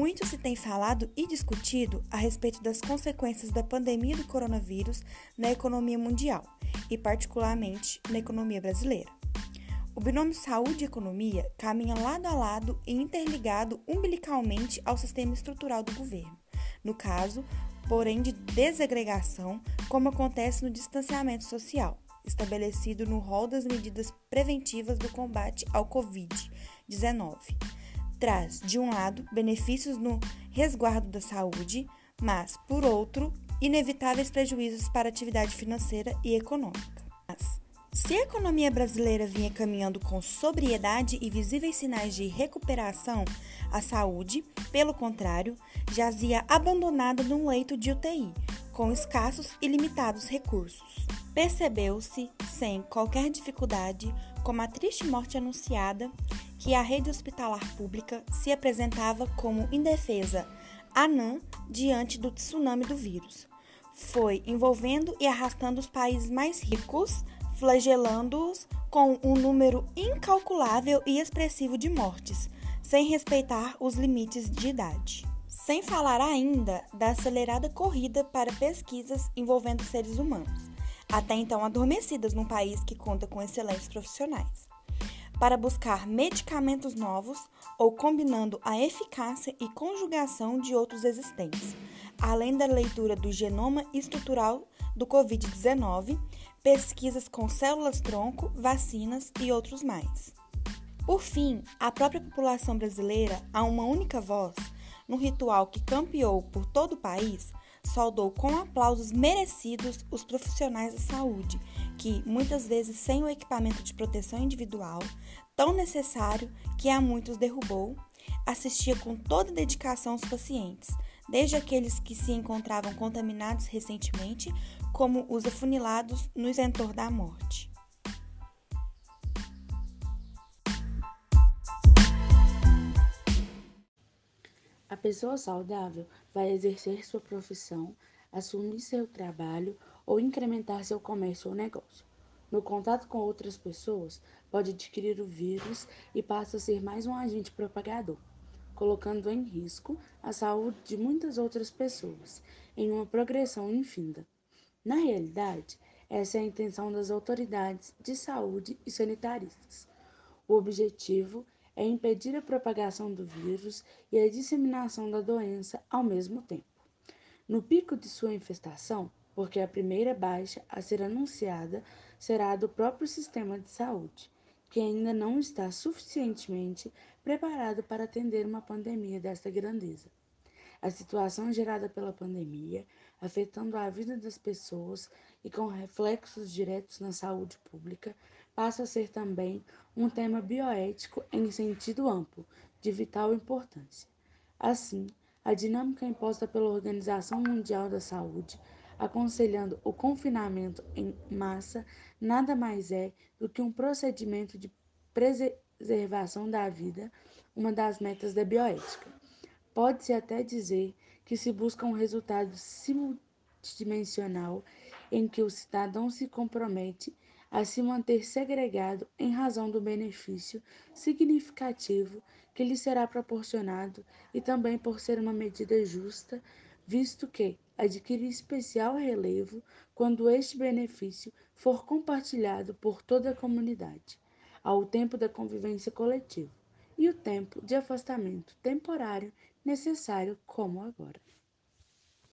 Muito se tem falado e discutido a respeito das consequências da pandemia do coronavírus na economia mundial e, particularmente, na economia brasileira. O binômio saúde e economia caminha lado a lado e interligado umbilicalmente ao sistema estrutural do governo, no caso, porém, de desagregação, como acontece no distanciamento social, estabelecido no rol das medidas preventivas do combate ao Covid-19 traz, de um lado, benefícios no resguardo da saúde, mas, por outro, inevitáveis prejuízos para a atividade financeira e econômica. Se a economia brasileira vinha caminhando com sobriedade e visíveis sinais de recuperação, a saúde, pelo contrário, jazia abandonada num leito de UTI, com escassos e limitados recursos. Percebeu-se, sem qualquer dificuldade, como a triste morte anunciada, que a rede hospitalar pública se apresentava como indefesa, anã diante do tsunami do vírus. Foi envolvendo e arrastando os países mais ricos, flagelando-os com um número incalculável e expressivo de mortes, sem respeitar os limites de idade. Sem falar ainda da acelerada corrida para pesquisas envolvendo seres humanos, até então adormecidas num país que conta com excelentes profissionais para buscar medicamentos novos ou combinando a eficácia e conjugação de outros existentes, além da leitura do genoma estrutural do Covid-19, pesquisas com células-tronco, vacinas e outros mais. Por fim, a própria população brasileira, a uma única voz, no ritual que campeou por todo o país, saudou com aplausos merecidos os profissionais da saúde, que, muitas vezes sem o equipamento de proteção individual, tão necessário que a muitos derrubou, assistia com toda dedicação os pacientes, desde aqueles que se encontravam contaminados recentemente, como os afunilados no isentor da morte. A pessoa saudável vai exercer sua profissão, assumir seu trabalho ou incrementar seu comércio ou negócio. No contato com outras pessoas, pode adquirir o vírus e passa a ser mais um agente propagador, colocando em risco a saúde de muitas outras pessoas, em uma progressão infinda. Na realidade, essa é a intenção das autoridades de saúde e sanitaristas. O objetivo é impedir a propagação do vírus e a disseminação da doença ao mesmo tempo. No pico de sua infestação, porque a primeira baixa a ser anunciada será a do próprio sistema de saúde, que ainda não está suficientemente preparado para atender uma pandemia desta grandeza. A situação gerada pela pandemia, afetando a vida das pessoas e com reflexos diretos na saúde pública, passa a ser também um tema bioético em sentido amplo, de vital importância. Assim, a dinâmica imposta pela Organização Mundial da Saúde, aconselhando o confinamento em massa, nada mais é do que um procedimento de preservação da vida, uma das metas da bioética. Pode-se até dizer que se busca um resultado simuldimensional em que o cidadão se compromete a se manter segregado em razão do benefício significativo que lhe será proporcionado e também por ser uma medida justa, visto que adquire especial relevo quando este benefício for compartilhado por toda a comunidade, ao tempo da convivência coletiva e o tempo de afastamento temporário necessário, como agora.